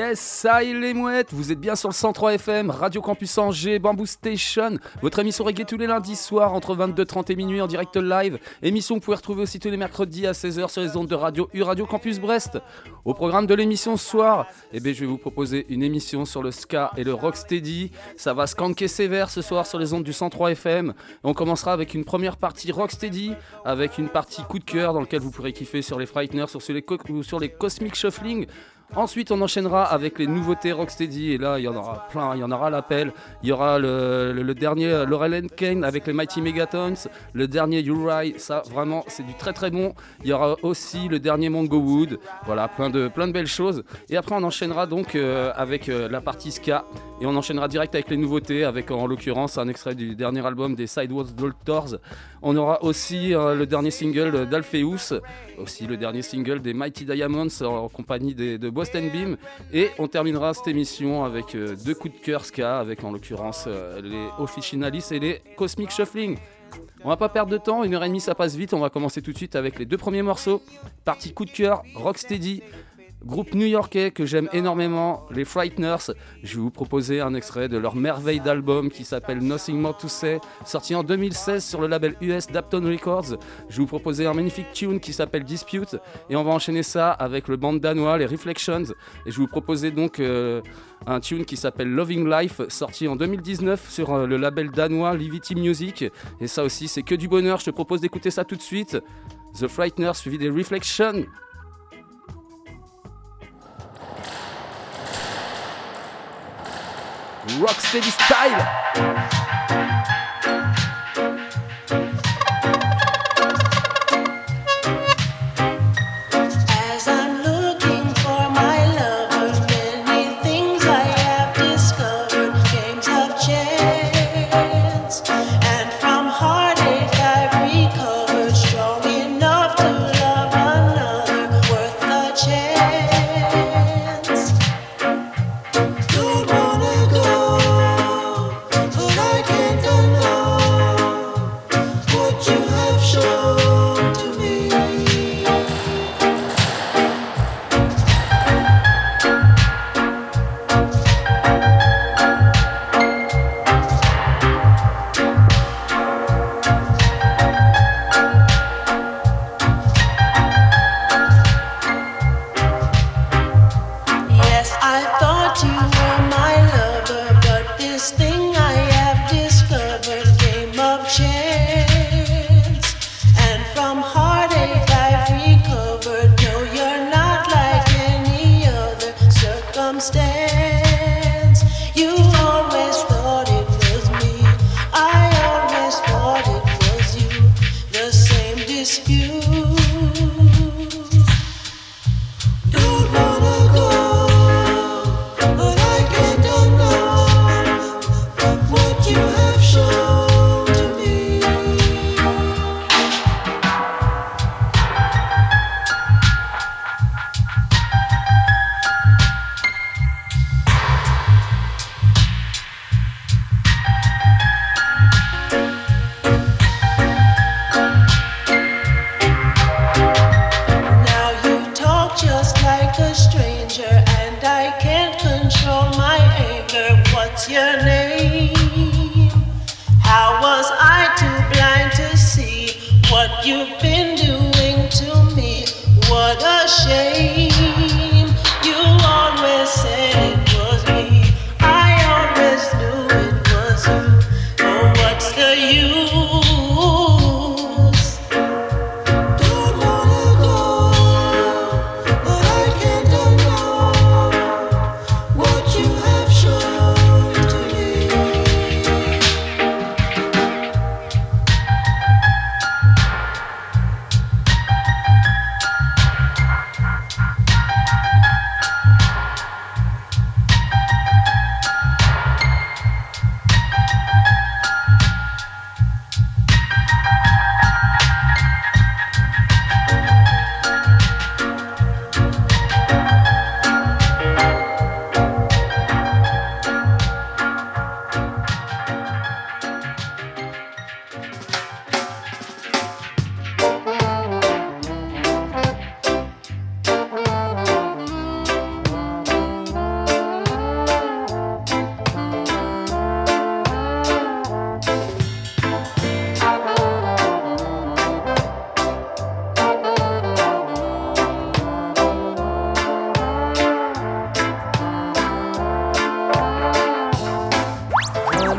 Yes, ça y est les mouettes, vous êtes bien sur le 103 FM, Radio Campus Angers, Bamboo Station, votre émission reggae tous les lundis soirs entre 22h30 et minuit en direct live. Émission que vous pouvez retrouver aussi tous les mercredis à 16h sur les ondes de Radio U Radio Campus Brest. Au programme de l'émission ce soir, eh bien, je vais vous proposer une émission sur le ska et le rocksteady. Ça va skanker sévère ce soir sur les ondes du 103 FM. On commencera avec une première partie rocksteady, avec une partie coup de cœur dans laquelle vous pourrez kiffer sur les Frighteners sur les Cosmic Shuffling. Ensuite, on enchaînera avec les nouveautés Rocksteady. Et là, il y en aura plein. Il y en aura l'appel. Il y aura le, dernier Laurel Kane avec les Mighty Megatons. Le dernier Uri. Ça, vraiment, c'est du très très bon. Il y aura aussi le dernier Mongo Wood. Voilà, plein de, plein de belles choses. Et après, on enchaînera donc euh, avec euh, la partie Ska. Et on enchaînera direct avec les nouveautés. Avec en l'occurrence un extrait du dernier album des Sidewalks Doctors. On aura aussi euh, le dernier single d'Alpheus. Aussi le dernier single des Mighty Diamonds en compagnie des- de Boston Beam. Et on terminera cette émission avec euh, deux coups de cœur ska, avec en l'occurrence euh, les Officinalis et les Cosmic Shuffling. On va pas perdre de temps, une heure et demie ça passe vite, on va commencer tout de suite avec les deux premiers morceaux. Partie coup de cœur, Rocksteady, groupe new-yorkais que j'aime énormément, les Frighteners. Je vais vous proposer un extrait de leur merveille d'album qui s'appelle Nothing More to Say, sorti en 2016 sur le label US Dapton Records. Je vais vous proposer un magnifique tune qui s'appelle Dispute et on va enchaîner ça avec le band danois, les Reflections. Et je vais vous proposer donc euh, un tune qui s'appelle Loving Life, sorti en 2019 sur euh, le label danois Livity Music. Et ça aussi, c'est que du bonheur. Je te propose d'écouter ça tout de suite. The Frighteners suivi des Reflections. Rocksteady style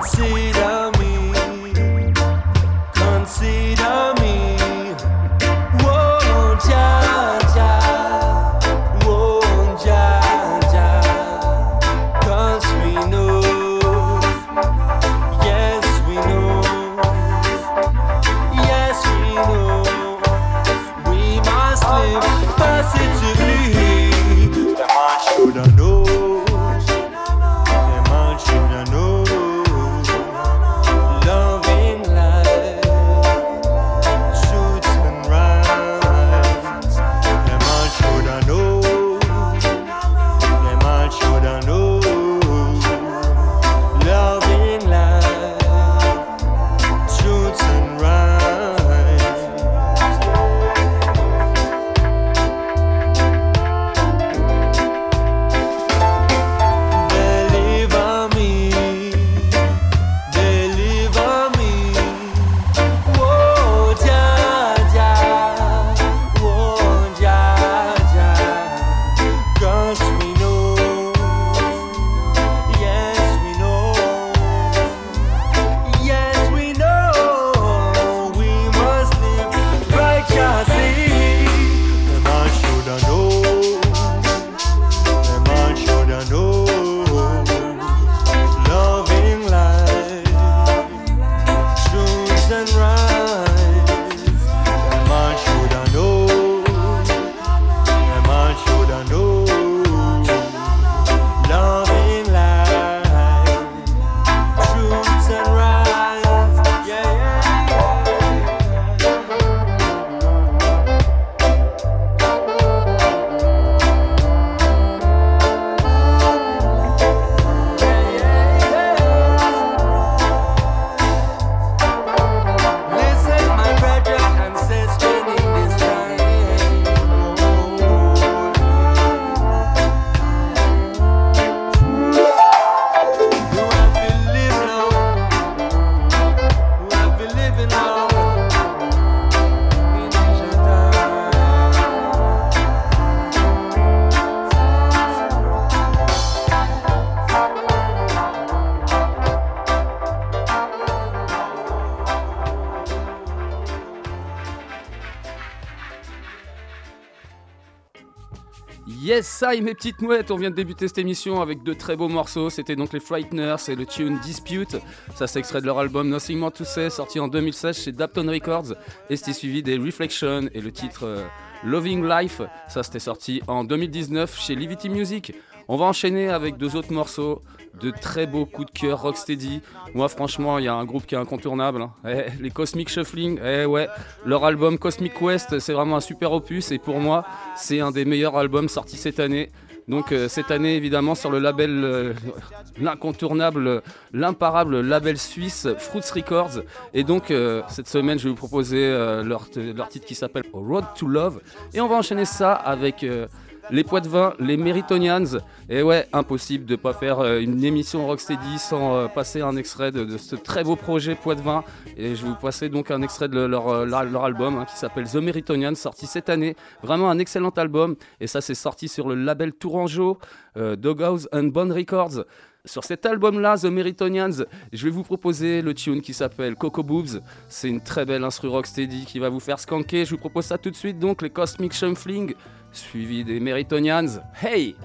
consider Yes, ça mes petites mouettes, on vient de débuter cette émission avec de très beaux morceaux. C'était donc les Frighteners et le tune Dispute. Ça, c'est extrait de leur album Nothing More to Say, sorti en 2016 chez Dapton Records. Et c'était suivi des Reflection et le titre euh, Loving Life. Ça, c'était sorti en 2019 chez Livity Music. On va enchaîner avec deux autres morceaux de très beaux coups de cœur rocksteady. Moi, franchement, il y a un groupe qui est incontournable. Hein. Eh, les Cosmic Shuffling, eh ouais, leur album Cosmic Quest, c'est vraiment un super opus et pour moi, c'est un des meilleurs albums sortis cette année. Donc euh, cette année évidemment sur le label euh, l'incontournable, l'imparable label suisse Fruits Records. Et donc euh, cette semaine je vais vous proposer leur, leur, titre qui s'appelle Road to Love. Et on va enchaîner ça avec les poids de vin, les Meritonians. Et ouais, impossible de pas faire euh, une émission Rocksteady sans euh, passer un extrait de, ce très beau projet poids de vin. Et je vais vous passer donc un extrait de leur, euh, leur album hein, qui s'appelle The Meritonians, sorti cette année. Vraiment un excellent album. Et ça, c'est sorti sur le label Tourangeau, Doghouse and Bone Records. Sur cet album-là, The Meritonians, je vais vous proposer le tune qui s'appelle Coco Boobs. C'est une très belle instru rocksteady qui va vous faire skanker. Je vous propose ça tout de suite, donc les Cosmic Shuffling suivi des Meritonians. Hey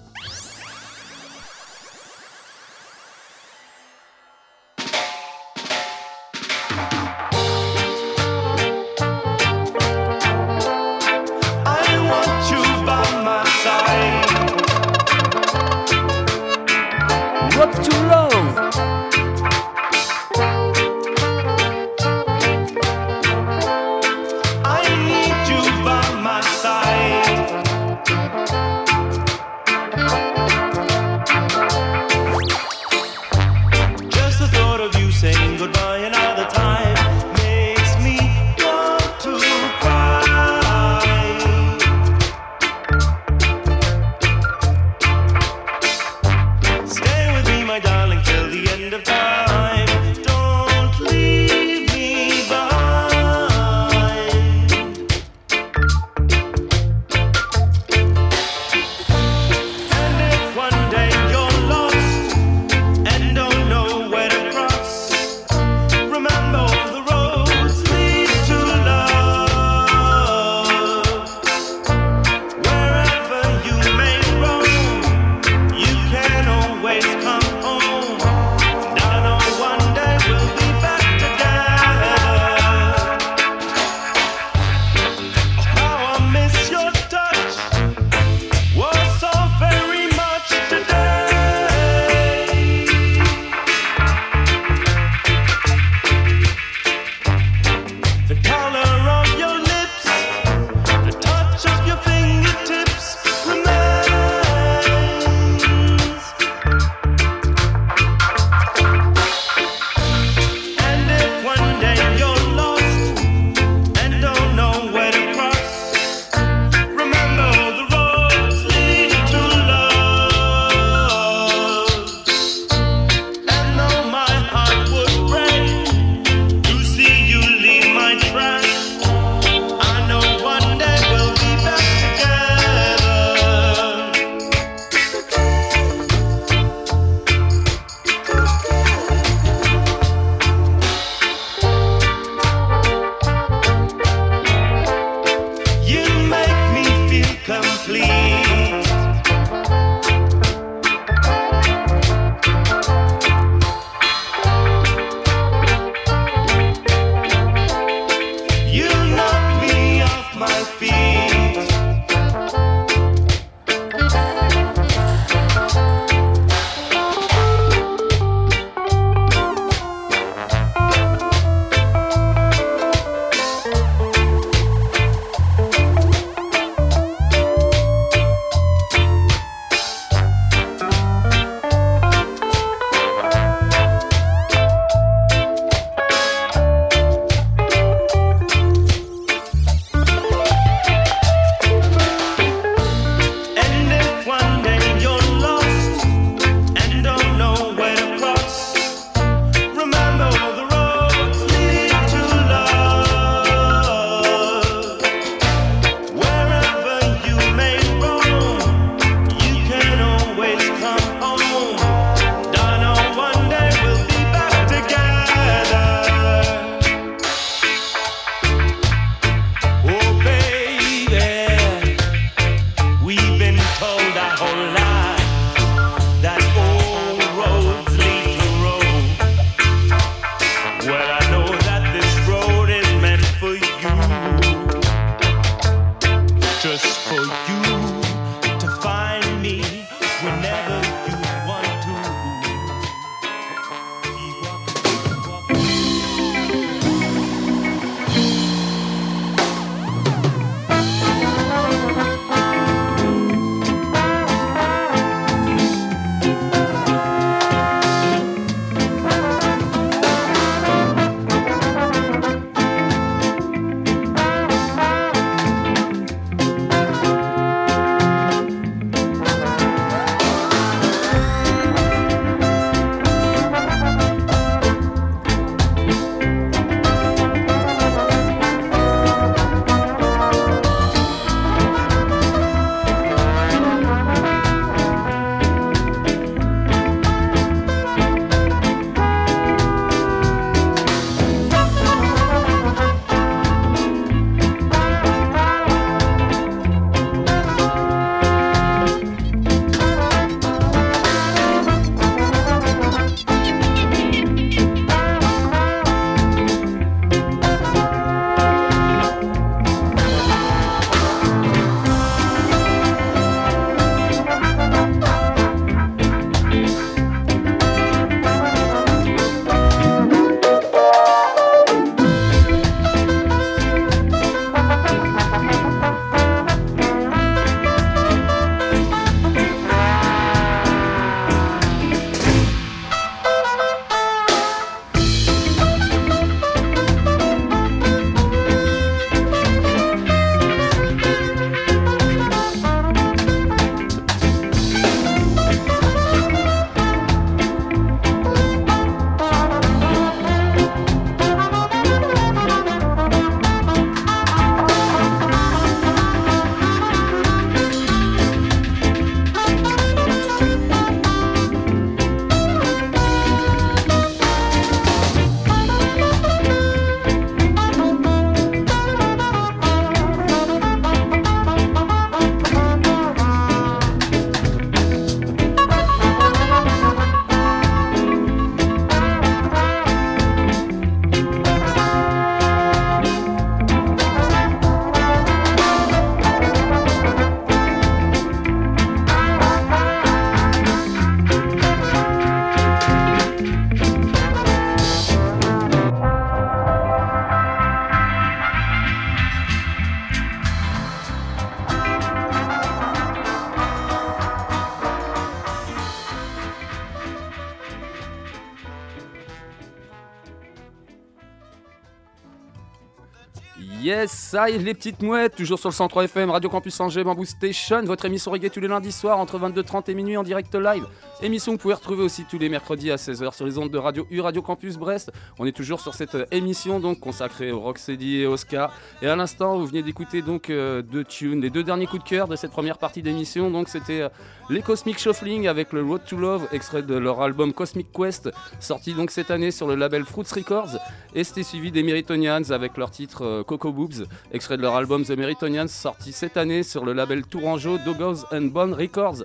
Les petites mouettes, toujours sur le 103 FM, Radio Campus Angers, Bamboo Station, votre émission reggae tous les lundis soirs entre 22h30 et minuit en direct live. Émission que vous pouvez retrouver aussi tous les mercredis à 16h sur les ondes de Radio U, Radio Campus Brest. On est toujours sur cette euh, émission donc consacrée au Rocksteady et Oscar. Et à l'instant, vous venez d'écouter donc euh, deux tunes, les deux derniers coups de cœur de cette première partie d'émission. Donc c'était euh, les Cosmic Shuffling avec le Road to Love, extrait de leur album Cosmic Quest, sorti donc cette année sur le label Fruits Records. Et c'était suivi des Meritonians avec leur titre Coco Boobs, extrait de leur album The Meritonians, sorti cette année sur le label Tourangeau Dogos and Bone Records.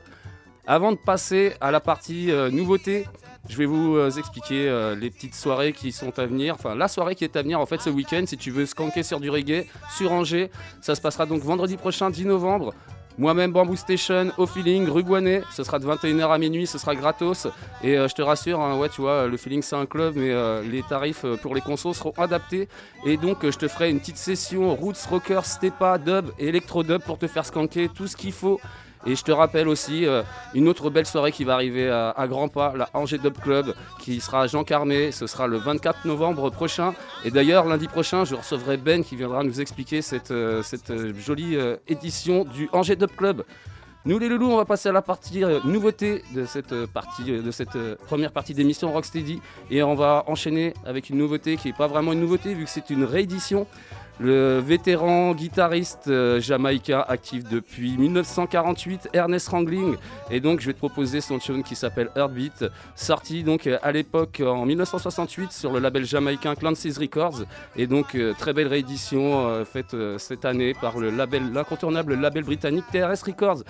Avant de passer à la partie euh, nouveauté, je vais vous euh, expliquer euh, les petites soirées qui sont à venir. Enfin, la soirée qui est à venir en fait ce week-end. Si tu veux skanker sur du reggae, sur Angers, ça se passera donc vendredi prochain, 10 novembre. Moi-même, Bamboo Station, au feeling, rue. Ce sera de 21h à minuit, ce sera gratos. Et euh, je te rassure, hein, ouais, tu vois, le feeling c'est un club, mais les tarifs pour les consos seront adaptés. Et donc, je te ferai une petite session roots, rocker, stepa, dub et electro dub pour te faire skanker tout ce qu'il faut. Et je te rappelle aussi euh, une autre belle soirée qui va arriver à, grands pas, la Angers Dub Club, qui sera à Jean Carmé. Ce sera le 24 novembre prochain. Et d'ailleurs, lundi prochain, je recevrai Ben qui viendra nous expliquer cette, euh, euh, jolie édition du Angers Dub Club. Nous les loulous, on va passer à la partie nouveauté de cette partie, de cette première partie d'émission Rocksteady, et on va enchaîner avec une nouveauté qui n'est pas vraiment une nouveauté vu que c'est une réédition. Le vétéran guitariste euh, jamaïcain actif depuis 1948, Ernest Rangling, et donc je vais te proposer son tune qui s'appelle Heartbeat, sorti donc euh, à l'époque en 1968 sur le label jamaïcain Clancy's Records, et donc euh, très belle réédition faite cette année par le label, l'incontournable label britannique TRS Records.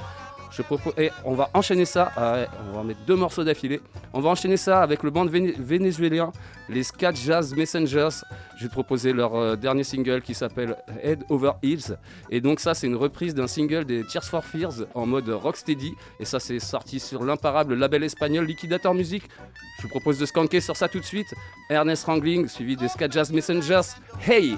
Et on va enchaîner ça. euh, on va mettre deux morceaux d'affilée. On va enchaîner ça avec le band véné- vénézuélien, les Scat Jazz Messengers. Je vais proposer leur euh, dernier single qui s'appelle Head Over Heels. Et donc ça, c'est une reprise d'un single des Tears for Fears en mode rocksteady. Et ça, c'est sorti sur l'imparable label espagnol Liquidator Music. Je vous propose de skanker sur ça tout de suite. Ernest Wrangling, suivi des Scat Jazz Messengers. Hey!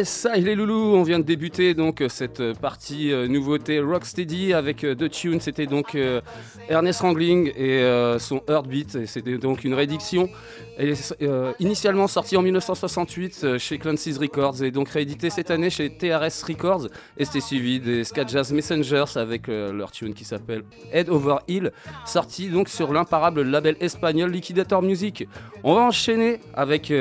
Yes, ça il est loulou, on vient de débuter donc euh, cette euh, partie euh, nouveauté Rocksteady avec deux tunes, c'était donc Ernest Rangling et son Heartbeat, et c'était donc une est euh, initialement sortie en 1968 euh, chez Clancy's Records. Et donc rééditée cette année chez TRS Records. Et c'était suivi des Ska Jazz Messengers avec leur tune qui s'appelle Head Over Hill, sorti donc sur l'imparable label espagnol Liquidator Music. On va enchaîner avec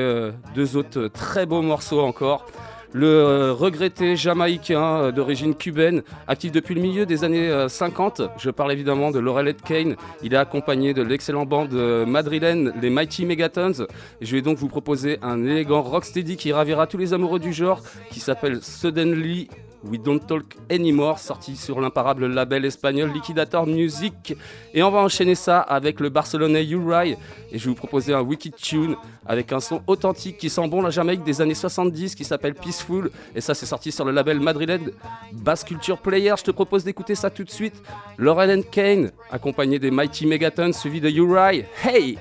deux autres très beaux morceaux encore. Le euh, regretté jamaïcain euh, d'origine cubaine, actif depuis le milieu des années euh, 50. Je parle évidemment de Laurel Ed Kane. Il est accompagné de l'excellent bande euh, madrilène, les Mighty Megatons. Je vais donc vous proposer un élégant rocksteady qui ravira tous les amoureux du genre, qui s'appelle Suddenly We Don't Talk Anymore, sorti sur l'imparable label espagnol Liquidator Music. Et on va enchaîner ça avec le barcelonais Uri. Et je vais vous proposer un wicked tune avec un son authentique qui sent bon la Jamaïque des années 70 qui s'appelle Peaceful. Et ça, c'est sorti sur le label madrilène Bass Culture Player. Je te propose d'écouter ça tout de suite. Laurel and Kane, accompagné des Mighty Megatons, suivi de Uri. Hey!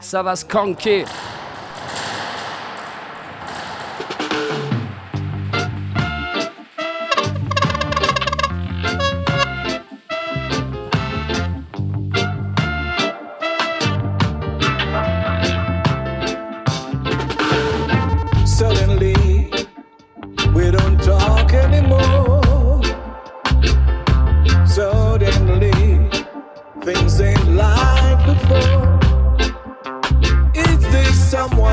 Ça va! Suddenly,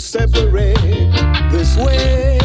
separate this way.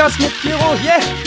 podcast mit Giro, yeah!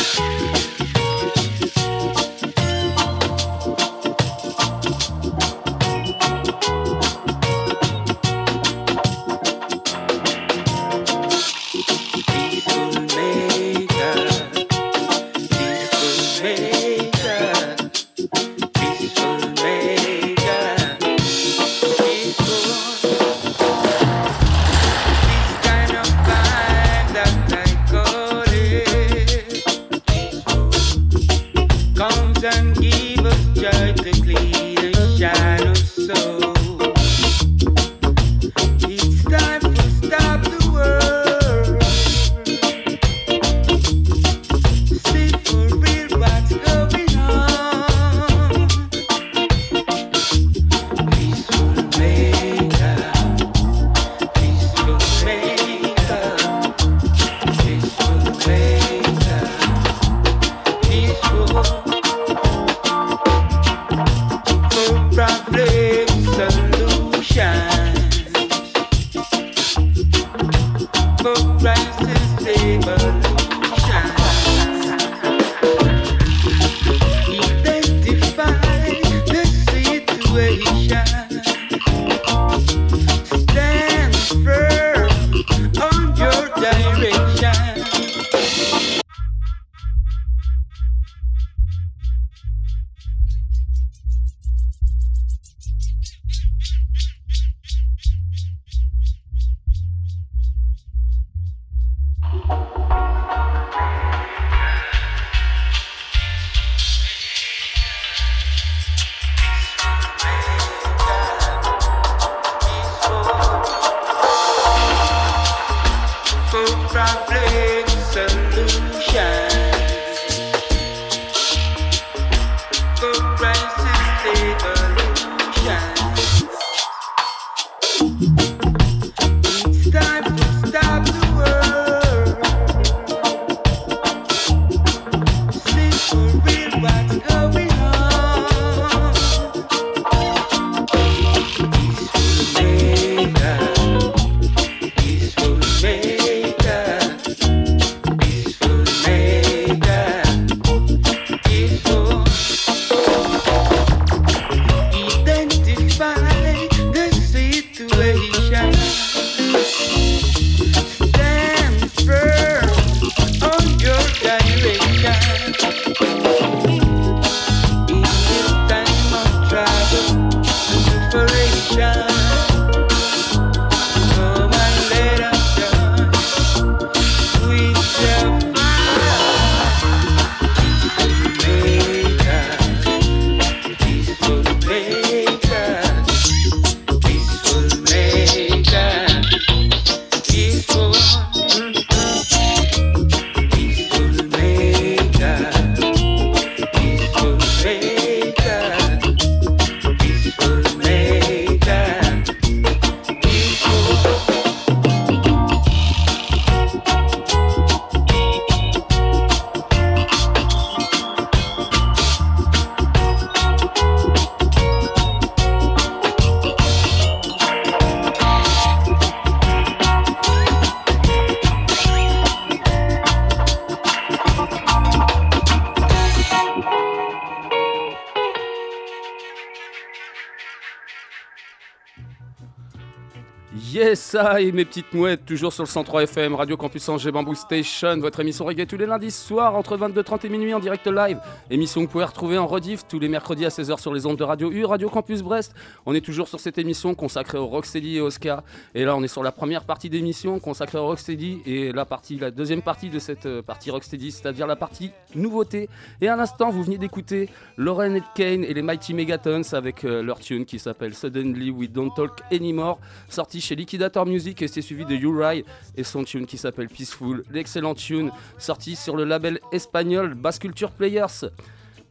Ça et mes petites mouettes, toujours sur le 103 FM, Radio Campus Angers Bamboo Station, votre émission reggae tous les lundis soirs entre 22h30 et minuit en direct live. Émission que vous pouvez retrouver en rediff tous les mercredis à 16h sur les ondes de Radio U, Radio Campus Brest. On est toujours sur cette émission consacrée au Rocksteady et Ska. Et là, on est sur la première partie d'émission consacrée au Rocksteady et la deuxième partie de cette euh, partie Rocksteady, c'est-à-dire la partie nouveauté. Et à l'instant, vous venez d'écouter Lauren et Kane et les Mighty Megatons avec euh, leur tune qui s'appelle Suddenly We Don't Talk Anymore, sorti chez Liquidator Music et c'est suivi de Uri et son tune qui s'appelle Peaceful, l'excellent tune sorti sur le label espagnol Bass Culture Players.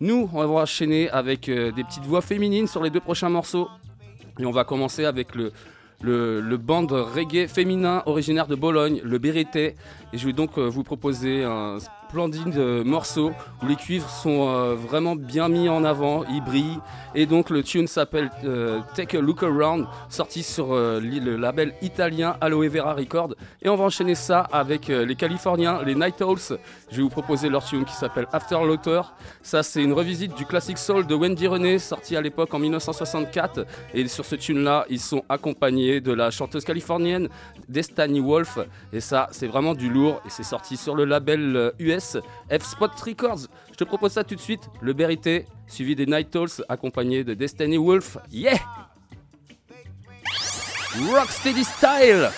Nous, on va enchaîner avec euh, des petites voix féminines sur les deux prochains morceaux. Et on va commencer avec le, le, band reggae féminin originaire de Bologne, le Berete. Et je vais donc euh, vous proposer un splendide euh, morceau où les cuivres sont euh, vraiment bien mis en avant, ils brillent. Et donc le tune s'appelle euh, Take a Look Around, sorti sur le label italien Aloe Vera Record. Et on va enchaîner ça avec les Californiens, les Night Owls. Je vais vous proposer leur tune qui s'appelle After Laughter. Ça, c'est une revisite du classique soul de Wendy René, sorti à l'époque en 1964. Et sur ce tune-là, ils sont accompagnés de la chanteuse californienne Destiny Wolf. Et ça, c'est vraiment du lourd. Et c'est sorti sur le label euh, F-Spot Records. Je te propose ça tout de suite. Le Berité, suivi des Night Owls, accompagné de Destiny Wolf. Yeah! Rocksteady Style!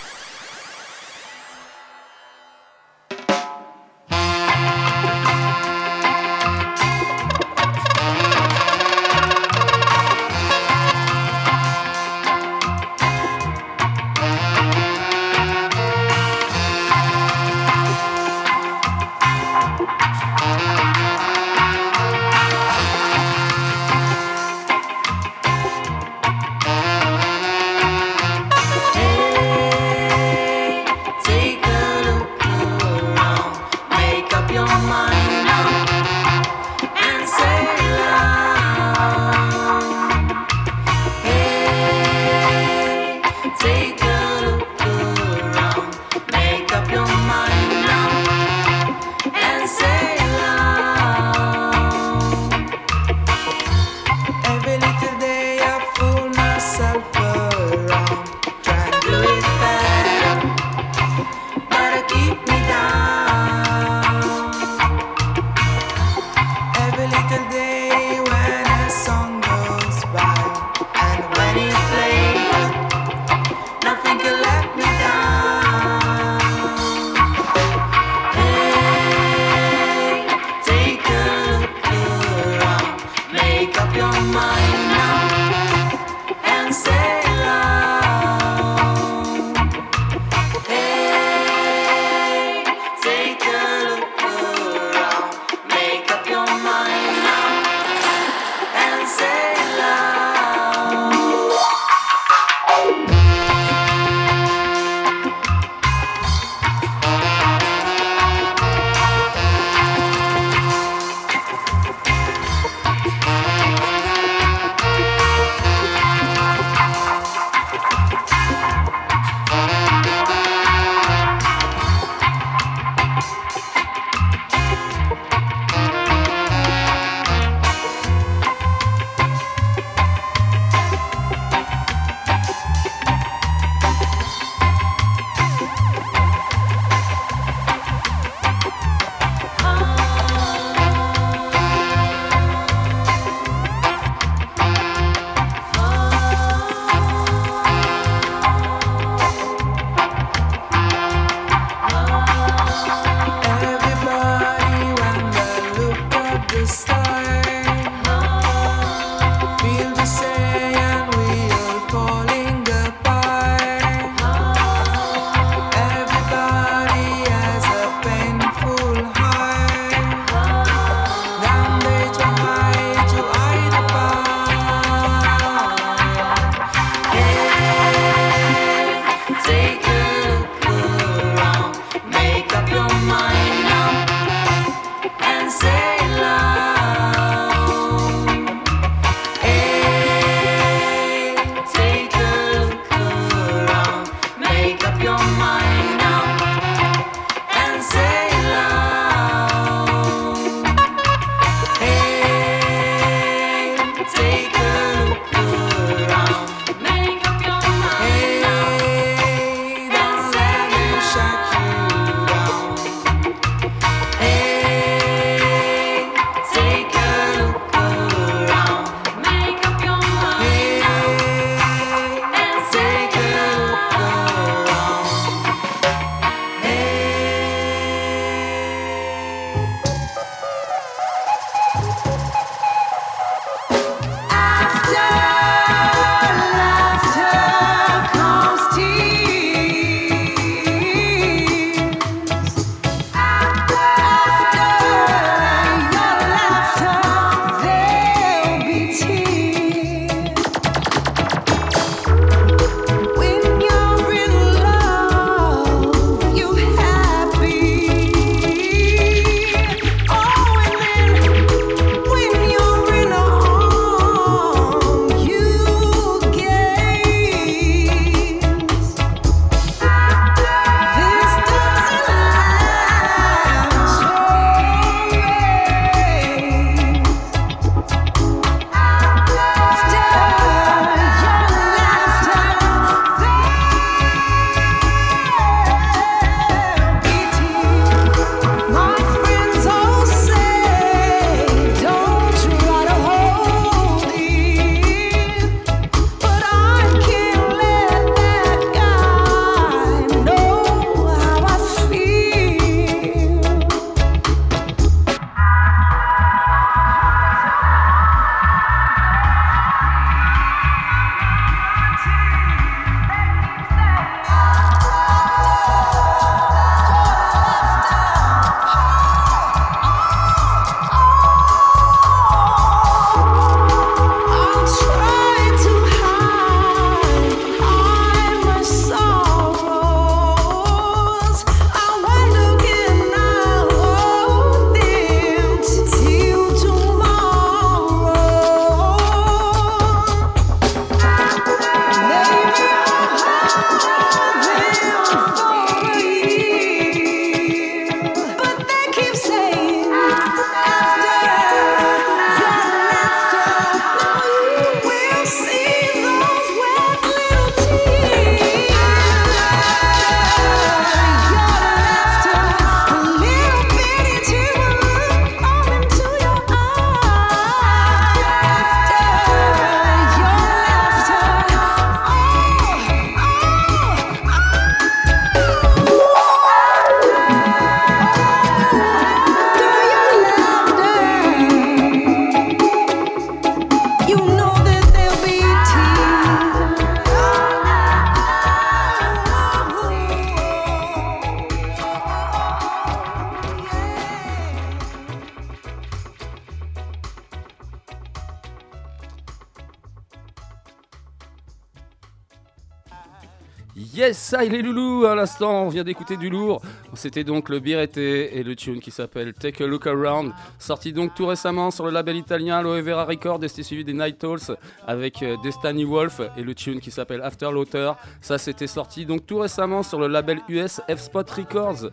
Yes, ça il est loulou à l'instant, on vient d'écouter du lourd. C'était donc le Birete et le tune qui s'appelle Take a Look Around, sorti donc tout récemment sur le label italien Aloe Vera Records et c'était suivi des Night Owls avec euh, Destiny Wolf et le tune qui s'appelle After Laughter. Ça c'était sorti donc tout récemment sur le label US F-Spot Records.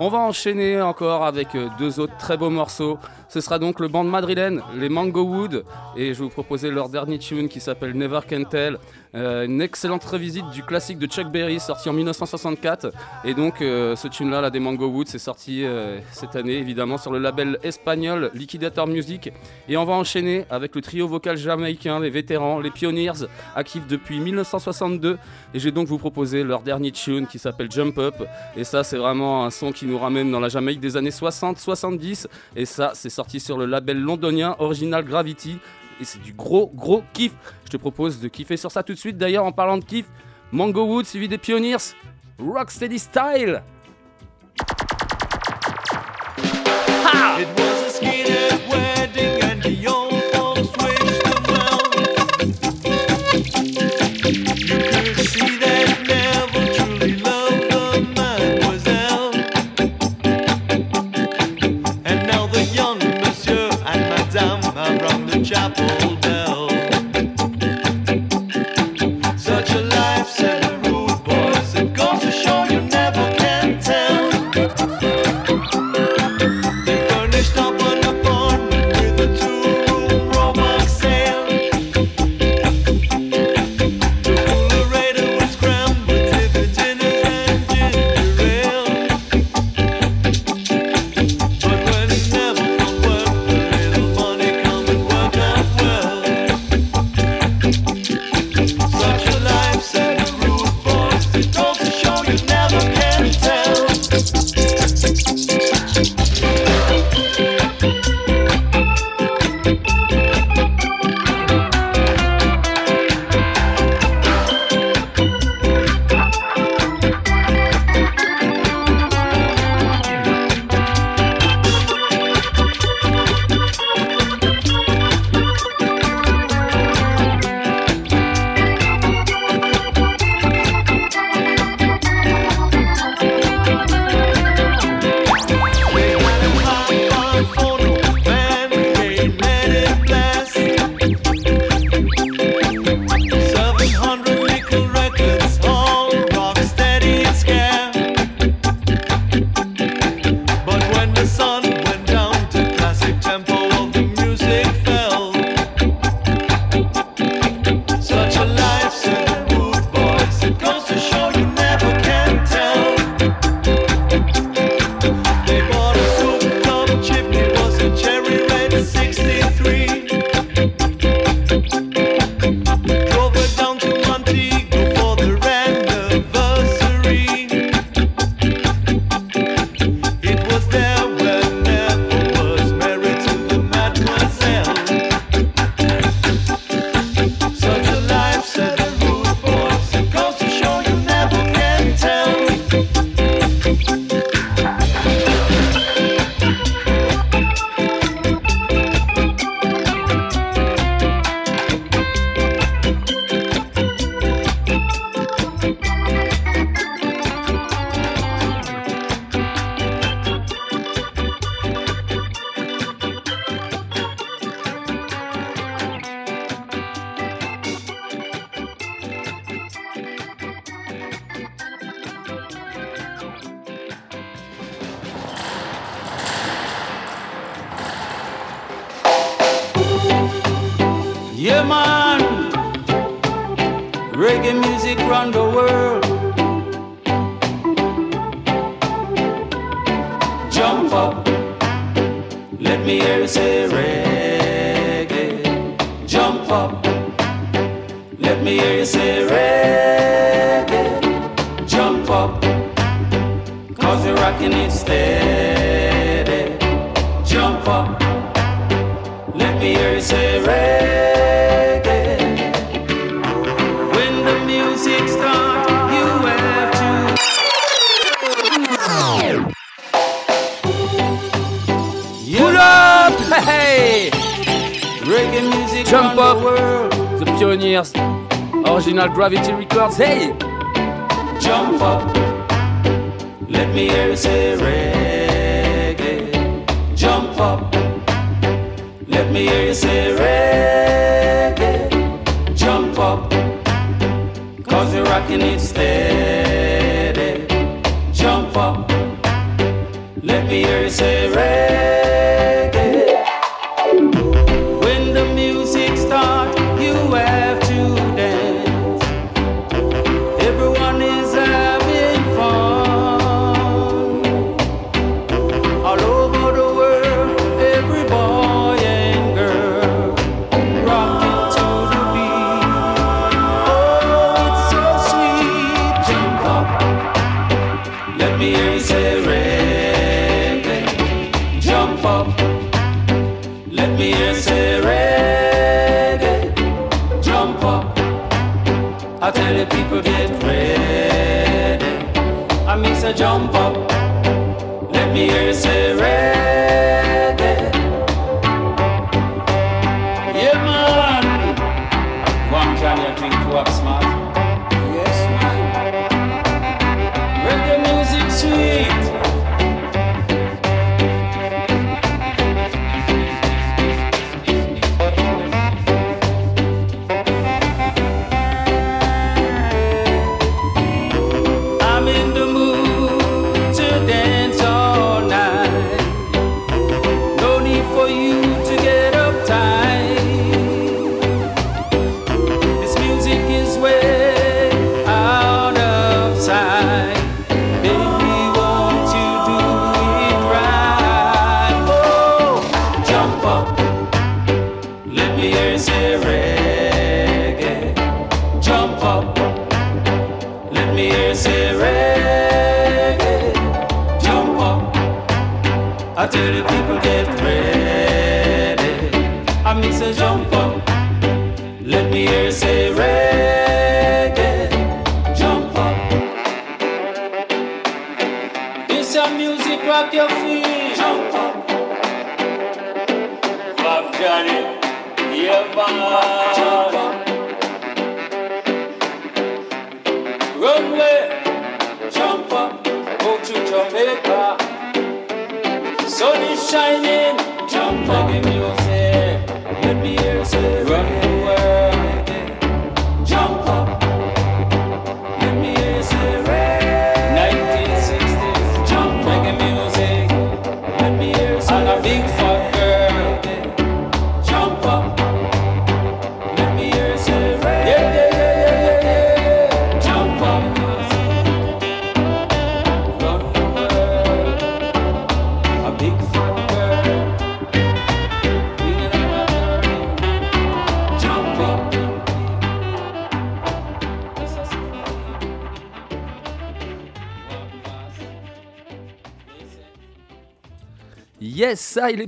On va enchaîner encore avec euh, deux autres très beaux morceaux. Ce sera donc le band madrilène, les Mango Wood, et je vais vous proposer leur dernier tune qui s'appelle Never Can Tell. Euh, une excellente revisite du classique de Chuck Berry sorti en 1964. Et donc euh, ce tune-là, là, des Mango Wood, c'est sorti euh, cette année évidemment sur le label espagnol Liquidator Music. Et on va enchaîner avec le trio vocal jamaïcain, les vétérans, les Pioneers, actifs depuis 1962. Et je vais donc vous proposer leur dernier tune qui s'appelle Jump Up. Et ça, c'est vraiment un son qui nous ramène dans la Jamaïque des années 60-70. Et ça, c'est sorti sur le label londonien Original Gravity. Et c'est du gros, gros kiff. Je te propose de kiffer sur ça tout de suite. D'ailleurs, en parlant de kiff, Mango Wood suivi des Pioneers, Rocksteady Style. It was a Let me hear say reggae. Jump up. I tell the people get ready. I mean say jump up. Let me hear say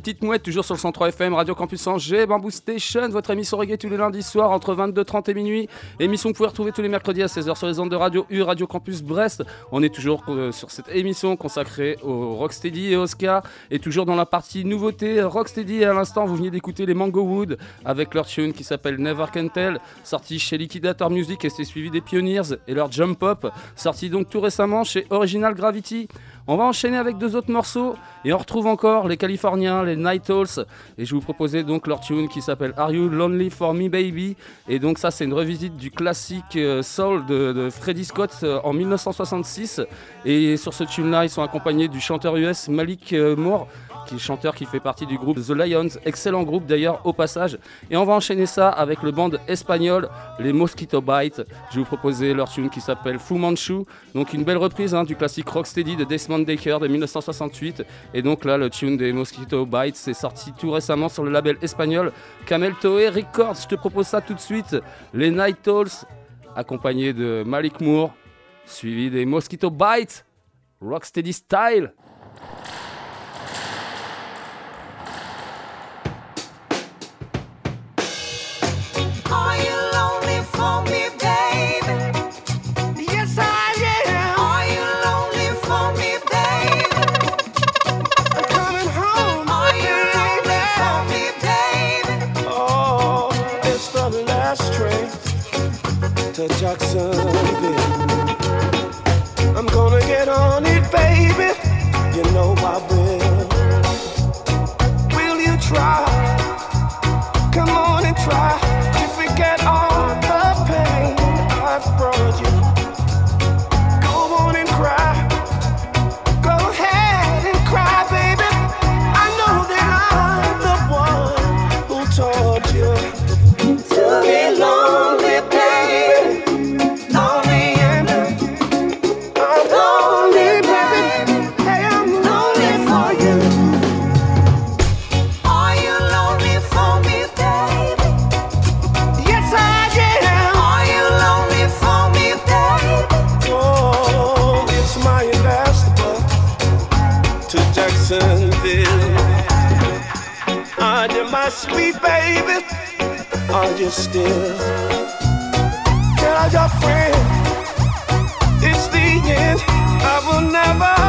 petites mouettes, toujours sur le 103 FM, Radio Campus Angers, Bamboo Station, votre émission reggae tous les lundis soirs entre 22h30 et minuit. Émission que vous pouvez retrouver tous les mercredis à 16h sur les ondes de Radio U, Radio Campus Brest. On est toujours euh, sur cette émission consacrée au Rocksteady et Oscar, et toujours dans la partie nouveauté. Rocksteady, à l'instant, vous venez d'écouter les Mango Wood avec leur tune qui s'appelle Never Can Tell, sorti chez Liquidator Music et c'est suivi des Pioneers et leur Jump Up, sorti donc tout récemment chez Original Gravity. On va enchaîner avec deux autres morceaux et on retrouve encore les Californiens, les Night Owls. Et je vous proposais donc leur tune qui s'appelle Are You Lonely for Me Baby? Et donc ça c'est une revisite du classique euh, soul de, de Freddie Scott euh, en 1966. Et sur ce tune là ils sont accompagnés du chanteur US Malik euh, Moore qui est chanteur qui fait partie du groupe The Lions, excellent groupe d'ailleurs au passage. Et on va enchaîner ça avec le band espagnol, les Mosquito Bites. Je vais vous proposer leur tune qui s'appelle Fu Manchu, donc une belle reprise hein, du classique Rocksteady de Desmond Decker de 1968. Et donc là, le tune des Mosquito Bites c'est sorti tout récemment sur le label espagnol Camel Toe Records. Je te propose ça tout de suite, les Night Owls, accompagnés de Malik Moore, suivi des Mosquito Bites, Rocksteady Style. got something. I'm gonna get on it, baby. You know I will. you still. Tell your friend it's the end. I will never.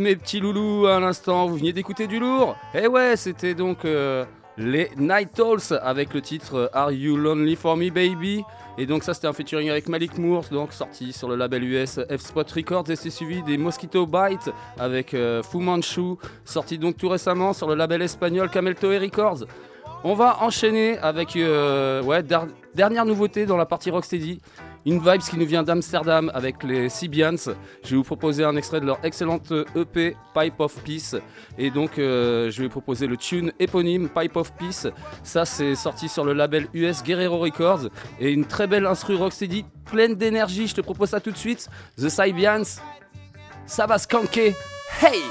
Mes petits loulous à l'instant, vous veniez d'écouter du lourd. Eh ouais, c'était donc euh, les Night Owls avec le titre euh, Are You Lonely For Me Baby? Et donc ça c'était un featuring avec Malik Moore, donc sorti sur le label US F-Spot Records. Et c'est suivi des Mosquito Bite avec euh, Fu Manchu, sorti donc tout récemment sur le label espagnol Camel Toe Records. On va enchaîner avec ouais, der- dernière nouveauté dans la partie Rocksteady. Une vibes qui nous vient d'Amsterdam avec les Sibians. Je vais vous proposer un extrait de leur excellente EP Pipe of Peace. Et donc, euh, je vais vous proposer le tune éponyme Pipe of Peace. Ça, c'est sorti sur le label US Guerrero Records. Et une très belle instru Rocksteady, pleine d'énergie. Je te propose ça tout de suite. The Sibians, ça va skanker. Hey!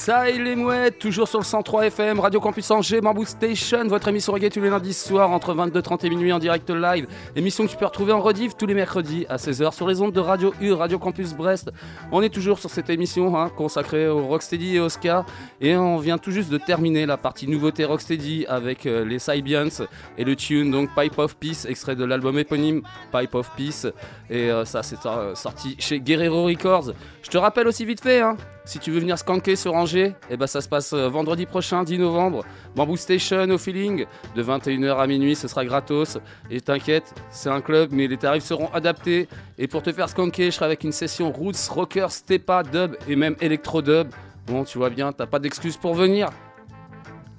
Ça et les mouettes, toujours sur le 103 FM, Radio Campus Angers, Bamboo Station, votre émission reggae tous les lundis soirs entre 22h30 et minuit en direct live. Émission que tu peux retrouver en rediff tous les mercredis à 16h sur les ondes de Radio U, Radio Campus Brest. On est toujours sur cette émission hein, consacrée au Rocksteady et Oscar. Et on vient tout juste de terminer la partie nouveauté Rocksteady avec euh, les Sibians et le tune donc Pipe of Peace, extrait de l'album éponyme Pipe of Peace. Et euh, ça, c'est euh, sorti chez Guerrero Records. Je te rappelle aussi vite fait, hein, si tu veux venir skanker sur Angers, eh ben ça se passe vendredi prochain, 10 novembre. Bamboo Station au feeling, de 21h à minuit, ce sera gratos. Et t'inquiète, c'est un club, mais les tarifs seront adaptés. Et pour te faire skanker, je serai avec une session roots, rocker, stepa, dub et même électro dub. Bon, tu vois bien, t'as pas d'excuse pour venir.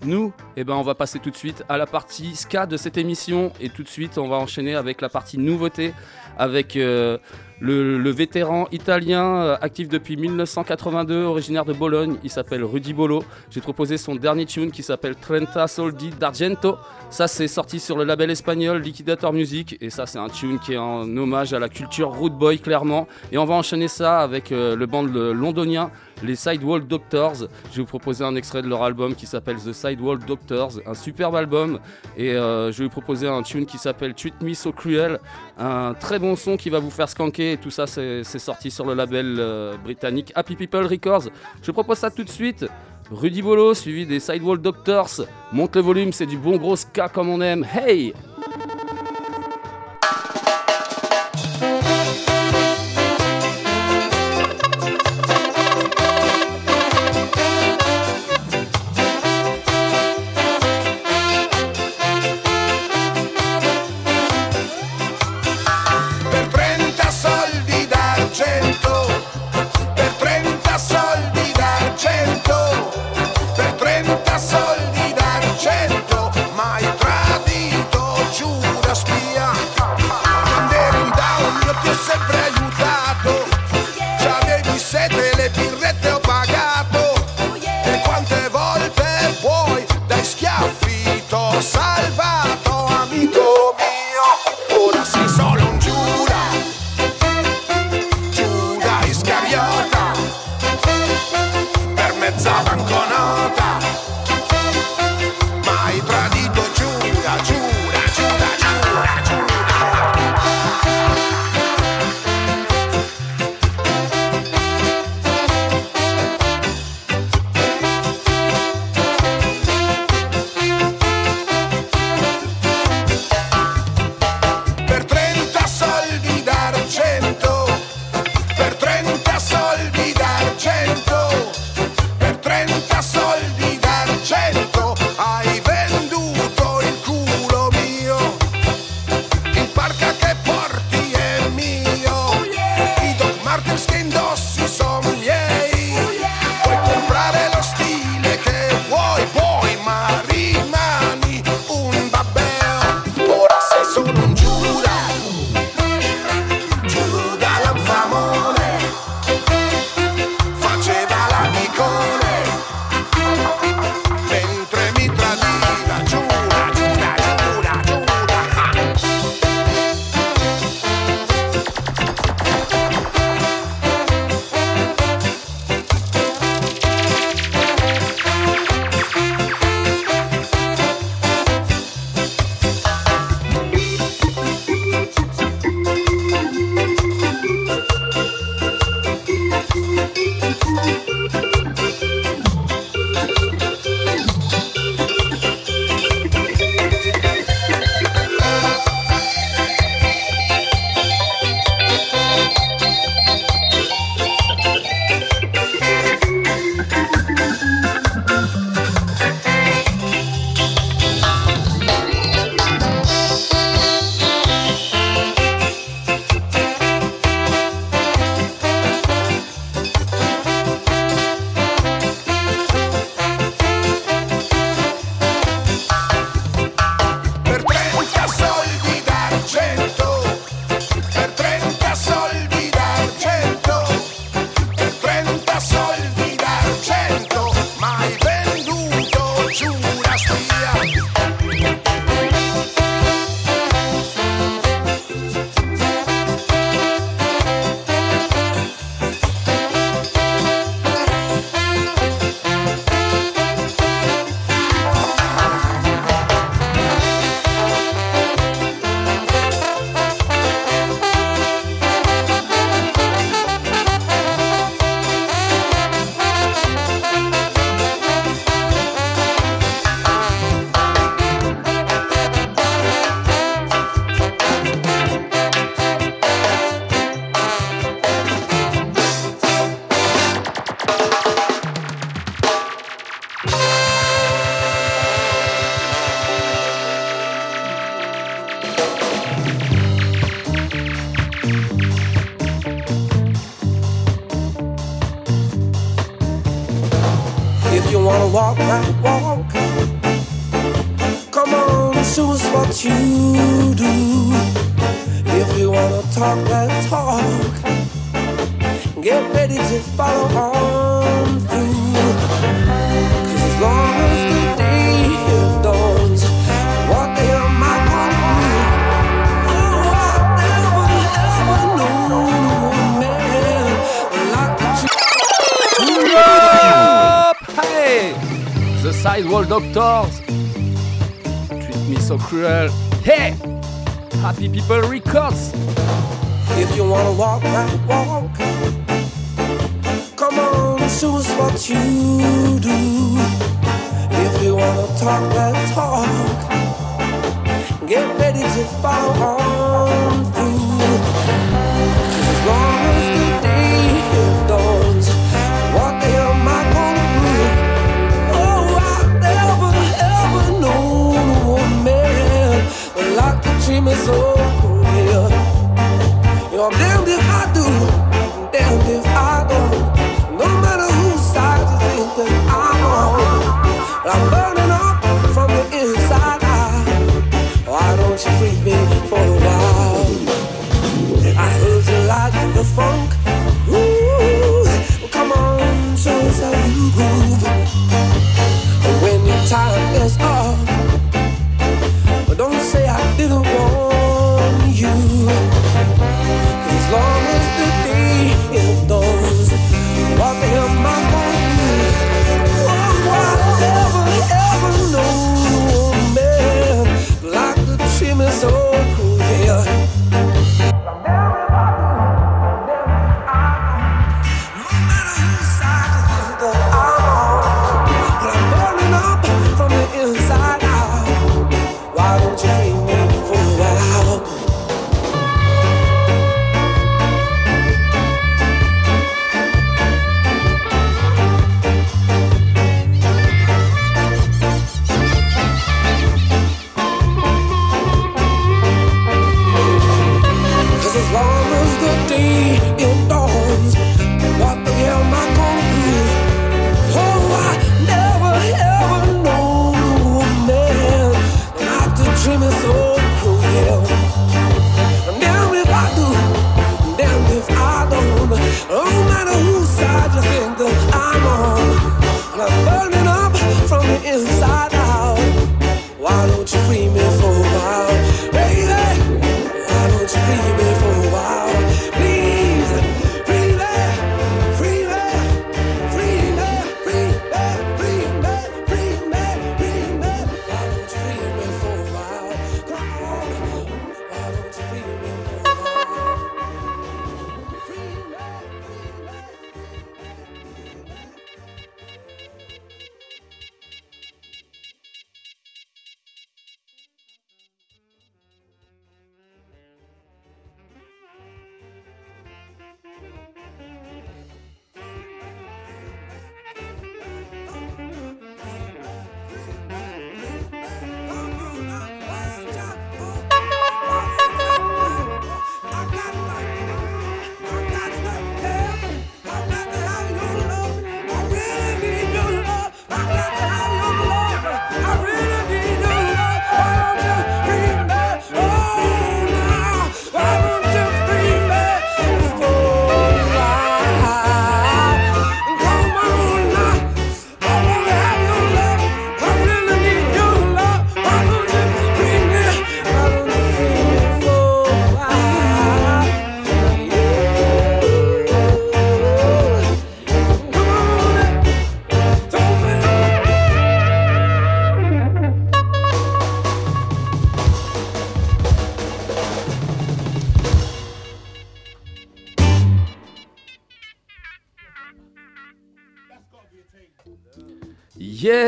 Nous, eh ben, on va passer tout de suite à la partie ska de cette émission et tout de suite on va enchaîner avec la partie nouveauté avec euh, le, vétéran italien euh, actif depuis 1982, originaire de Bologne. Il s'appelle Rudy Bolo. J'ai proposé son dernier tune qui s'appelle Trenta Soldi d'Argento. Ça, c'est sorti sur le label espagnol Liquidator Music et ça, c'est un tune qui est en hommage à la culture Root Boy clairement. Et on va enchaîner ça avec euh, le band londonien les Sidewall Doctors. Je vais vous proposer un extrait de leur album qui s'appelle The Sidewall Doctors, un superbe album. Et euh, je vais vous proposer un tune qui s'appelle Treat Me So Cruel, Un très bon son qui va vous faire skanker. Et tout ça, c'est sorti sur le label euh, britannique Happy People Records. Je propose ça tout de suite. Rudy Bolo, suivi des Sidewall Doctors. Monte le volume, c'est du bon gros ska comme on aime. Hey!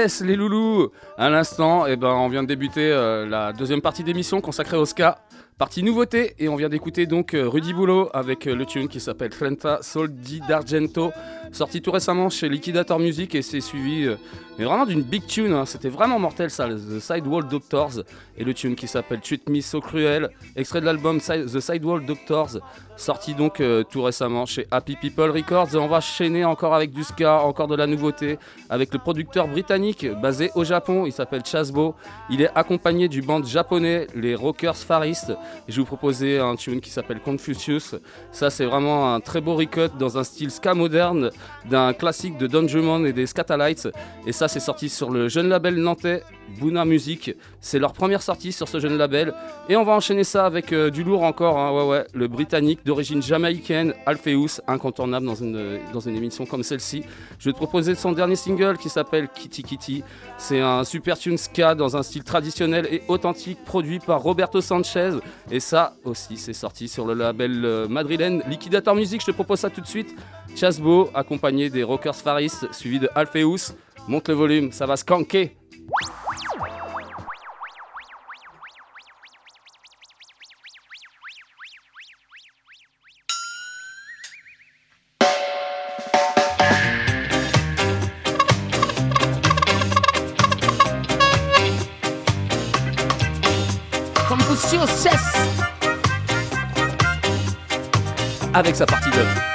Les loulous À l'instant, eh ben, on vient de débuter euh, la deuxième partie d'émission consacrée au ska. Partie nouveauté, et on vient d'écouter donc euh, Rudy Boulot avec euh, le tune qui s'appelle Trenta Soldi d'Argento, sorti tout récemment chez Liquidator Music et c'est suivi euh, mais vraiment d'une big tune. hein. C'était vraiment mortel ça, The Sidewall Doctors et le tune qui s'appelle Treat Me So Cruel, extrait de l'album The Sidewall Doctors, sorti donc tout récemment chez Happy People Records. Et on va chaîner encore avec du ska, encore de la nouveauté, avec le producteur britannique basé au Japon. Il s'appelle Chasbo. Il est accompagné du band japonais, les Rockers Faristes. Je vais vous proposer un tune qui s'appelle Confucius. Ça, c'est vraiment un très beau recut dans un style ska moderne d'un classique de Don Juan et des Scatalites. Et ça, c'est sorti sur le jeune label nantais Buna Music. C'est leur première sortie sur ce jeune label. Et on va enchaîner ça avec euh, du lourd encore, hein, le britannique d'origine jamaïcaine, Alpheus, incontournable dans une, émission comme celle-ci. Je vais te proposer son dernier single qui s'appelle Kitty Kitty. C'est un super tune ska dans un style traditionnel et authentique produit par Roberto Sanchez. Et ça aussi, c'est sorti sur le label euh, madrilène Liquidator Music. Je te propose ça tout de suite. Chasbo, accompagné des Rockers Faris, suivi de Alpheus. Monte le volume, ça va skanker. Confucius Avec sa partie dub.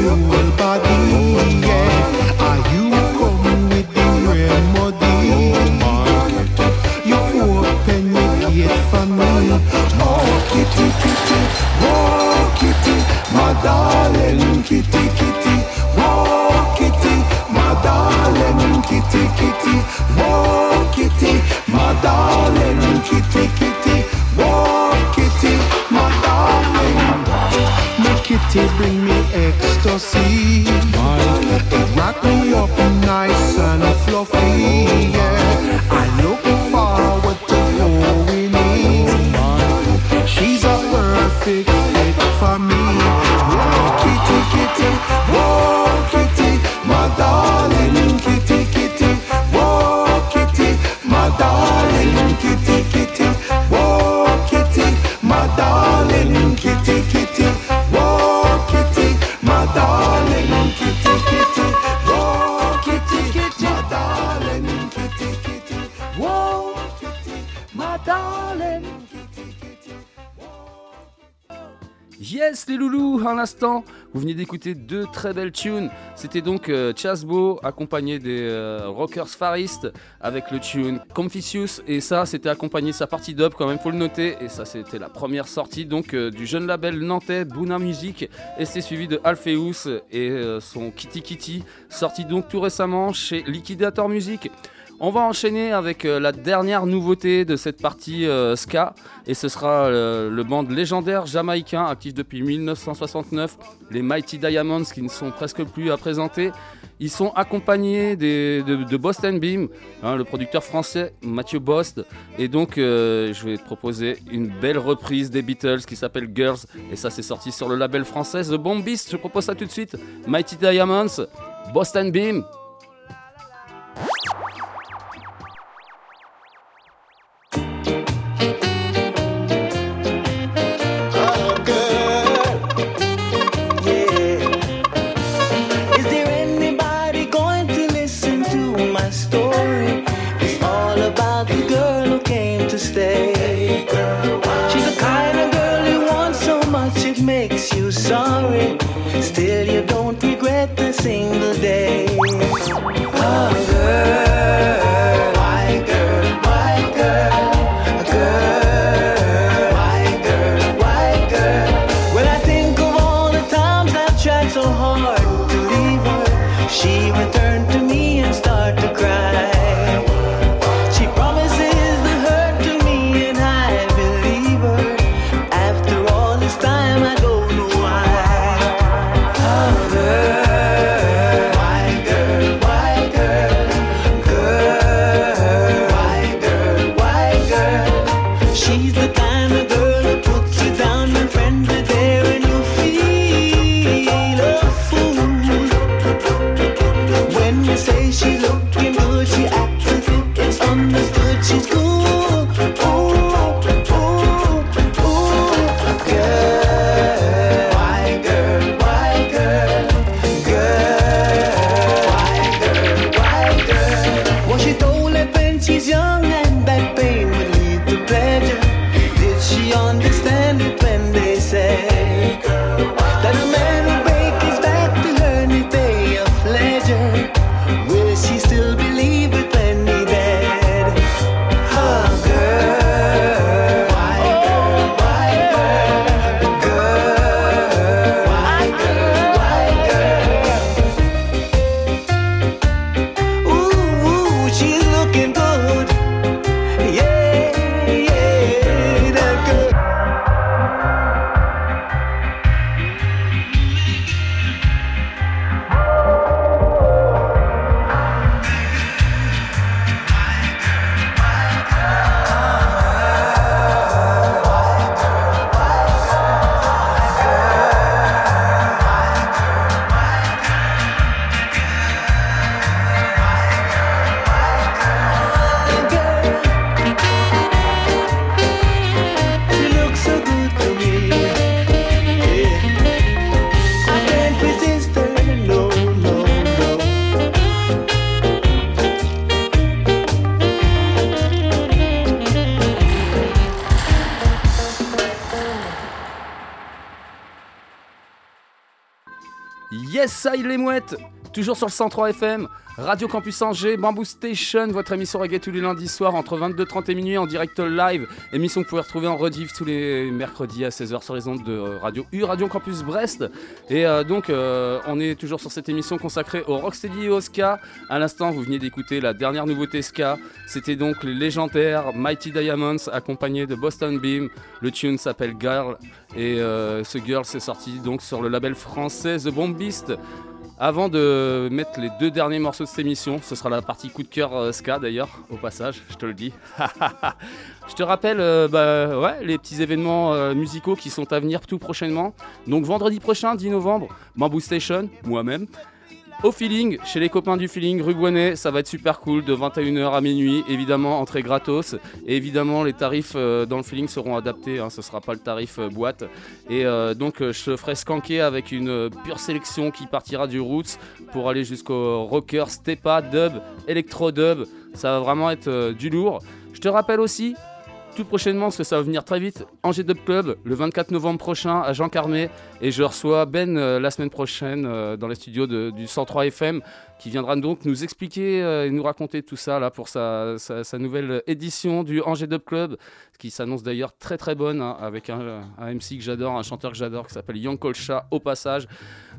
your whole body vous venez d'écouter deux très belles tunes. C'était donc euh, Chasbo accompagné des euh, Rockers Faristes avec le tune Confucius et ça c'était accompagné de sa partie dub quand même faut le noter et ça c'était la première sortie donc euh, du jeune label nantais Buna Music et c'est suivi de Alpheus et euh, son Kitty Kitty sorti donc tout récemment chez Liquidator Music. On va enchaîner avec euh, la dernière nouveauté de cette partie euh, ska et ce sera euh, le band légendaire jamaïcain actif depuis 1969, les Mighty Diamonds qui ne sont presque plus à présenter. Ils sont accompagnés de, Boston Beam, hein, le producteur français Mathieu Bost. Et donc je vais te proposer une belle reprise des Beatles qui s'appelle Girls et ça c'est sorti sur le label français The Bombist. Je propose ça tout de suite. Mighty Diamonds, Boston Beam. Toujours sur le 103 FM, Radio Campus Angers, Bamboo Station, votre émission reggae tous les lundis soirs entre 22h30 et minuit en direct live. Émission que vous pouvez retrouver en rediff tous les mercredis à 16h sur les ondes de Radio U, Radio Campus Brest. Et euh, donc, euh, on est toujours sur cette émission consacrée au Rocksteady et au Ska. À l'instant, vous veniez d'écouter la dernière nouveauté Ska. C'était donc les légendaires Mighty Diamonds accompagnés de Boston Beam. Le tune s'appelle Girl. Et euh, ce Girl, c'est sorti donc sur le label français The Bombist. Avant de mettre les deux derniers morceaux de cette émission, ce sera la partie coup de cœur euh, ska d'ailleurs, au passage, je te le dis. je te rappelle euh, bah, ouais, les petits événements euh, musicaux qui sont à venir tout prochainement. Donc vendredi prochain, 10 novembre, Bamboo Station, moi-même. Au feeling, chez les copains du feeling, Bonnet, ça va être super cool, de 21h à minuit, évidemment, entrée gratos. Et évidemment, les tarifs euh, dans le feeling seront adaptés, hein, ce sera pas le tarif euh, boîte. Et euh, donc, je ferai skanker avec une pure sélection qui partira du roots pour aller jusqu'au rocker, stepa, dub, electro-dub. Ça va vraiment être du lourd. Je te rappelle aussi, tout prochainement, parce que ça va venir très vite, Angers Dub Club, le 24 novembre prochain à Jean Carmé. Et je reçois Ben euh, la semaine prochaine euh, dans les studios du 103 FM, qui viendra donc nous expliquer euh, et nous raconter tout ça là pour sa, sa- nouvelle édition du Angers Dub Club, qui s'annonce d'ailleurs très très bonne, hein, avec un, MC que j'adore, un chanteur que j'adore, qui s'appelle Young Kolcha, au passage.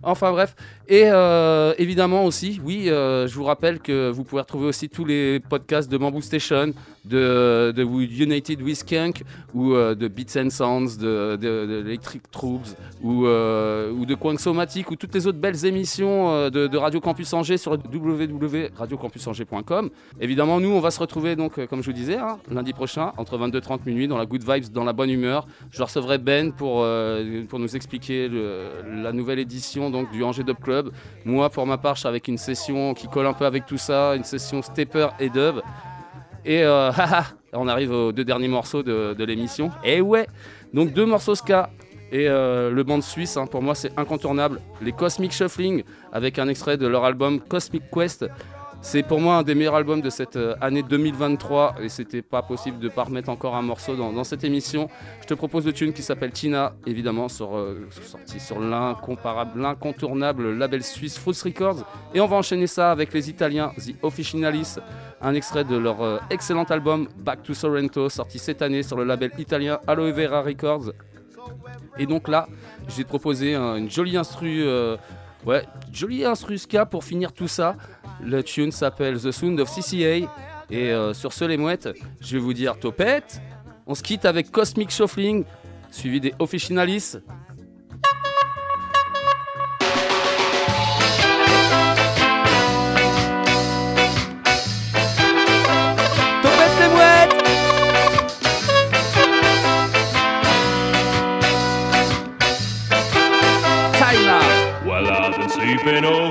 Enfin bref, et euh, évidemment aussi, oui, euh, je vous rappelle que vous pouvez retrouver aussi tous les podcasts de Bamboo Station, de, de United with Skunk, ou de Beats and Sounds, de, Electric Troops, ou, ou de Quanksomatic, ou toutes les autres belles émissions de, Radio Campus Angers www.radiocampusangers.com. Évidemment, nous, on va se retrouver, donc, euh, comme je vous disais, hein, lundi prochain, entre 22h30 minuit, dans la good vibes, dans la bonne humeur. Je recevrai Ben pour, euh, pour nous expliquer la nouvelle édition donc, du Angers Dub Club. Moi, pour ma part, je suis avec une session qui colle un peu avec tout ça, une session stepper et dub. Et euh, on arrive aux deux derniers morceaux de, de l'émission. Et ouais, donc deux morceaux ska et euh, le band suisse, hein, pour moi c'est incontournable. Les Cosmic Shuffling avec un extrait de leur album Cosmic Quest. C'est pour moi un des meilleurs albums de cette euh, année 2023 et c'était pas possible de pas remettre encore un morceau dans, cette émission. Je te propose le tune qui s'appelle Tina, évidemment sur, euh, sorti sur l'incomparable, l'incontournable label suisse Fruits Records. Et on va enchaîner ça avec les Italiens The Officinalis, un extrait de leur excellent album Back to Sorrento, sorti cette année sur le label italien Aloe Vera Records. Et donc là, proposer un- une jolie instru, euh, jolie instru ska pour finir tout ça. Le tune s'appelle The Sound of CCA. Et euh, sur ce, les mouettes, je vais vous dire topette. On se quitte avec Cosmic Shuffling, suivi des Officinalis. been over.